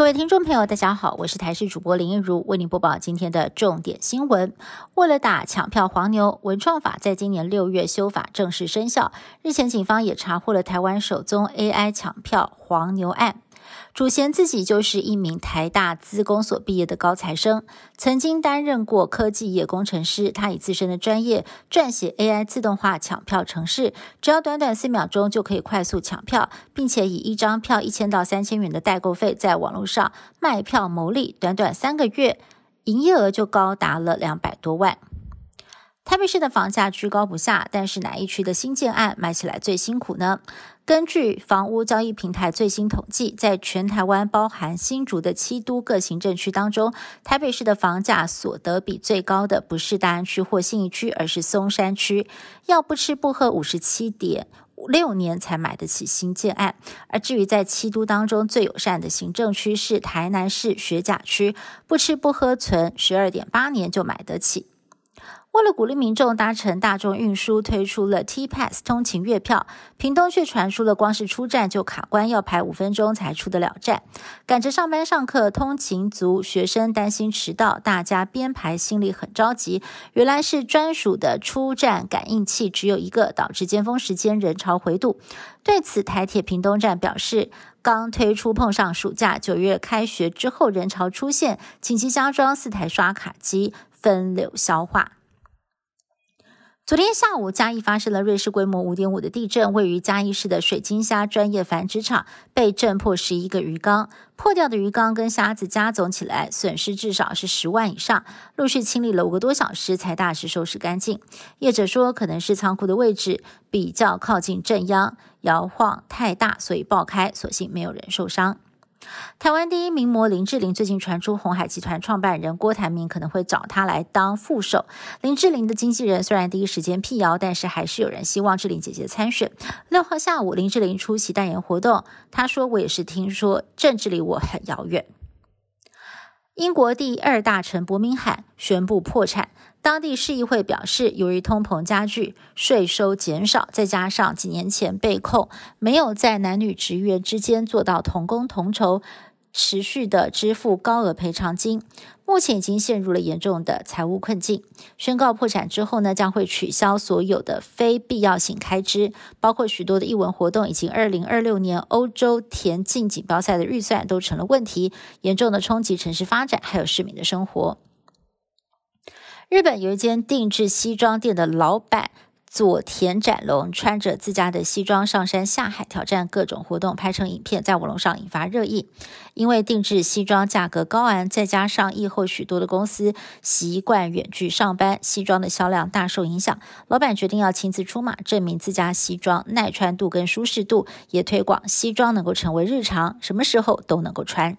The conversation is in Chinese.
各位听众朋友，大家好，我是台视主播林一如，为您播报今天的重点新闻。为了打抢票黄牛，文创法在今年六月修法正式生效。日前，警方也查获了台湾首宗 AI 抢票黄牛案。主嫌自己就是一名台大资工所毕业的高材生，曾经担任过科技业工程师。他以自身的专业撰写 AI 自动化抢票程式，只要短短四秒钟就可以快速抢票，并且以一张票一千到三千元的代购费在网络上卖票牟利。短短三个月，营业额就高达了两百多万。台北市的房价居高不下，但是哪一区的新建案买起来最辛苦呢？根据房屋交易平台最新统计，在全台湾包含新竹的七都各行政区当中，台北市的房价所得比最高的不是大安区或信义区，而是松山区，要不吃不喝五十七点六年才买得起新建案。而至于在七都当中最友善的行政区是台南市学甲区，不吃不喝存十二点八年就买得起。为了鼓励民众搭乘大众运输，推出了 T Pass 通勤月票。屏东却传出了光是出站就卡关，要排五分钟才出得了站。赶着上班上课，通勤族学生担心迟到，大家编排心里很着急。原来是专属的出站感应器只有一个，导致尖峰时间人潮回堵。对此，台铁屏东站表示，刚推出碰上暑假，九月开学之后人潮出现，紧急加装四台刷卡机，分流消化。昨天下午，嘉义发生了瑞士规模五点五的地震，位于嘉义市的水晶虾专业繁殖场被震破十一个鱼缸，破掉的鱼缸跟虾子加总起来损失至少是十万以上，陆续清理了五个多小时才大致收拾干净。业者说，可能是仓库的位置比较靠近震央，摇晃太大，所以爆开，所幸没有人受伤。台湾第一名模林志玲最近传出红海集团创办人郭台铭可能会找她来当副手。林志玲的经纪人虽然第一时间辟谣，但是还是有人希望志玲姐姐参选。六号下午，林志玲出席代言活动，她说：“我也是听说政治离我很遥远。”英国第二大城伯明翰宣布破产。当地市议会表示，由于通膨加剧、税收减少，再加上几年前被控没有在男女职员之间做到同工同酬。持续的支付高额赔偿金，目前已经陷入了严重的财务困境。宣告破产之后呢，将会取消所有的非必要性开支，包括许多的艺文活动，以及二零二六年欧洲田径锦标赛的预算都成了问题，严重的冲击城市发展还有市民的生活。日本有一间定制西装店的老板。佐田展龙穿着自家的西装上山下海，挑战各种活动，拍成影片，在网络上引发热议。因为定制西装价格高昂，再加上疫后许多的公司习惯远距上班，西装的销量大受影响。老板决定要亲自出马，证明自家西装耐穿度跟舒适度，也推广西装能够成为日常，什么时候都能够穿。